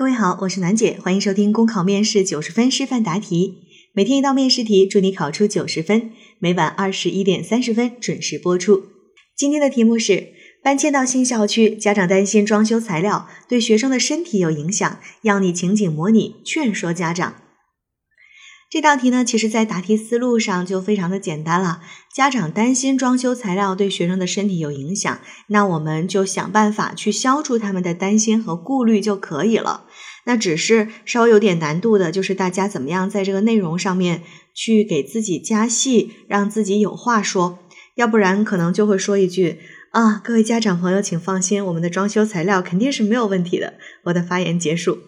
各位好，我是楠姐，欢迎收听公考面试九十分示范答题，每天一道面试题，祝你考出九十分。每晚二十一点三十分准时播出。今天的题目是：搬迁到新校区，家长担心装修材料对学生的身体有影响，要你情景模拟劝说家长。这道题呢，其实在答题思路上就非常的简单了。家长担心装修材料对学生的身体有影响，那我们就想办法去消除他们的担心和顾虑就可以了。那只是稍微有点难度的，就是大家怎么样在这个内容上面去给自己加戏，让自己有话说。要不然可能就会说一句啊，各位家长朋友，请放心，我们的装修材料肯定是没有问题的。我的发言结束。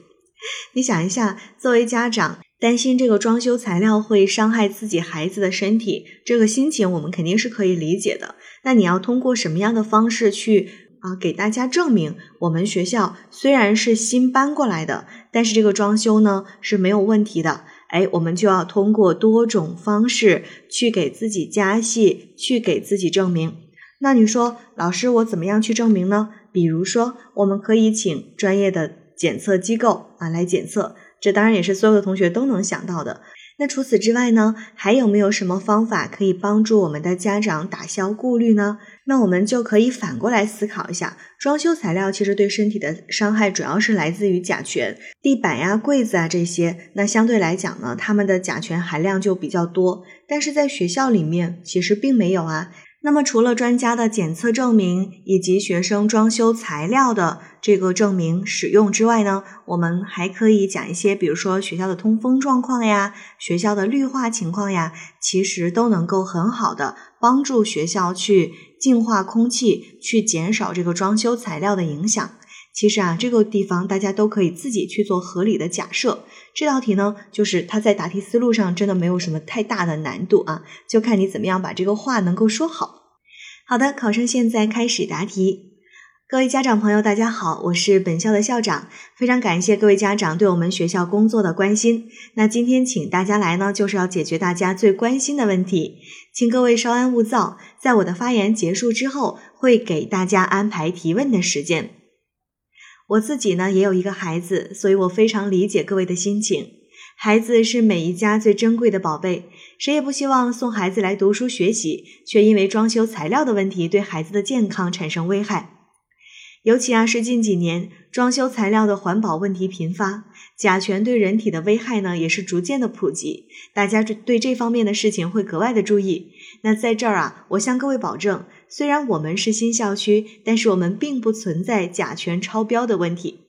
你想一下，作为家长。担心这个装修材料会伤害自己孩子的身体，这个心情我们肯定是可以理解的。那你要通过什么样的方式去啊给大家证明，我们学校虽然是新搬过来的，但是这个装修呢是没有问题的。哎，我们就要通过多种方式去给自己加戏，去给自己证明。那你说，老师我怎么样去证明呢？比如说，我们可以请专业的检测机构啊来检测。这当然也是所有的同学都能想到的。那除此之外呢，还有没有什么方法可以帮助我们的家长打消顾虑呢？那我们就可以反过来思考一下，装修材料其实对身体的伤害主要是来自于甲醛，地板呀、柜子啊这些。那相对来讲呢，它们的甲醛含量就比较多。但是在学校里面其实并没有啊。那么除了专家的检测证明以及学生装修材料的这个证明使用之外呢，我们还可以讲一些，比如说学校的通风状况呀，学校的绿化情况呀，其实都能够很好的帮助学校去净化空气，去减少这个装修材料的影响。其实啊，这个地方大家都可以自己去做合理的假设。这道题呢，就是它在答题思路上真的没有什么太大的难度啊，就看你怎么样把这个话能够说好。好的，考生现在开始答题。各位家长朋友，大家好，我是本校的校长，非常感谢各位家长对我们学校工作的关心。那今天请大家来呢，就是要解决大家最关心的问题，请各位稍安勿躁，在我的发言结束之后，会给大家安排提问的时间。我自己呢也有一个孩子，所以我非常理解各位的心情。孩子是每一家最珍贵的宝贝，谁也不希望送孩子来读书学习，却因为装修材料的问题对孩子的健康产生危害。尤其啊是近几年装修材料的环保问题频发，甲醛对人体的危害呢也是逐渐的普及，大家对这方面的事情会格外的注意。那在这儿啊，我向各位保证。虽然我们是新校区，但是我们并不存在甲醛超标的问题。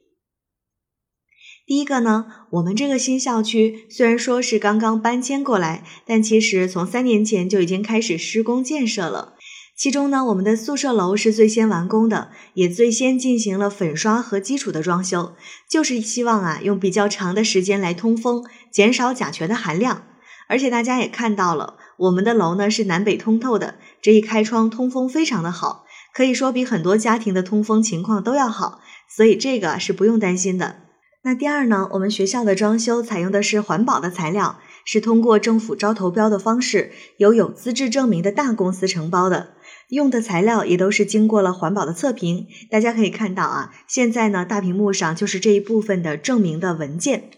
第一个呢，我们这个新校区虽然说是刚刚搬迁过来，但其实从三年前就已经开始施工建设了。其中呢，我们的宿舍楼是最先完工的，也最先进行了粉刷和基础的装修，就是希望啊，用比较长的时间来通风，减少甲醛的含量。而且大家也看到了。我们的楼呢是南北通透的，这一开窗通风非常的好，可以说比很多家庭的通风情况都要好，所以这个是不用担心的。那第二呢，我们学校的装修采用的是环保的材料，是通过政府招投标的方式，由有资质证明的大公司承包的，用的材料也都是经过了环保的测评。大家可以看到啊，现在呢大屏幕上就是这一部分的证明的文件。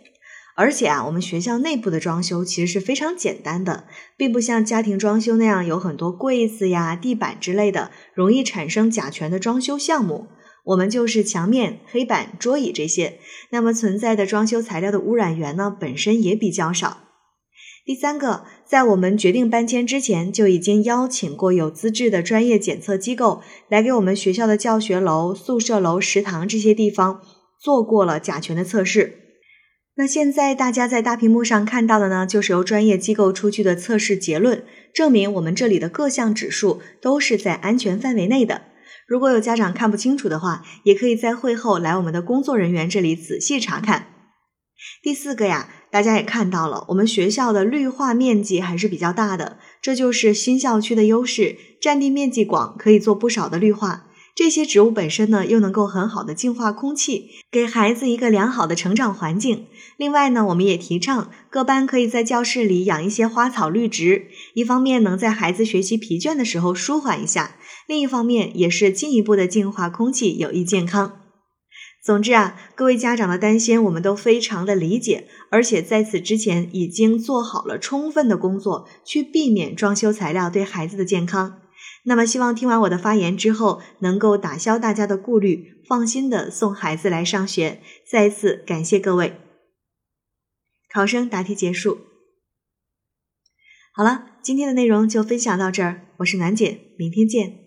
而且啊，我们学校内部的装修其实是非常简单的，并不像家庭装修那样有很多柜子呀、地板之类的容易产生甲醛的装修项目。我们就是墙面、黑板、桌椅这些，那么存在的装修材料的污染源呢，本身也比较少。第三个，在我们决定搬迁之前，就已经邀请过有资质的专业检测机构来给我们学校的教学楼、宿舍楼、食堂这些地方做过了甲醛的测试。那现在大家在大屏幕上看到的呢，就是由专业机构出具的测试结论，证明我们这里的各项指数都是在安全范围内的。如果有家长看不清楚的话，也可以在会后来我们的工作人员这里仔细查看。第四个呀，大家也看到了，我们学校的绿化面积还是比较大的，这就是新校区的优势，占地面积广，可以做不少的绿化。这些植物本身呢，又能够很好的净化空气，给孩子一个良好的成长环境。另外呢，我们也提倡各班可以在教室里养一些花草绿植，一方面能在孩子学习疲倦的时候舒缓一下，另一方面也是进一步的净化空气，有益健康。总之啊，各位家长的担心我们都非常的理解，而且在此之前已经做好了充分的工作，去避免装修材料对孩子的健康。那么，希望听完我的发言之后，能够打消大家的顾虑，放心的送孩子来上学。再次感谢各位。考生答题结束。好了，今天的内容就分享到这儿，我是暖姐，明天见。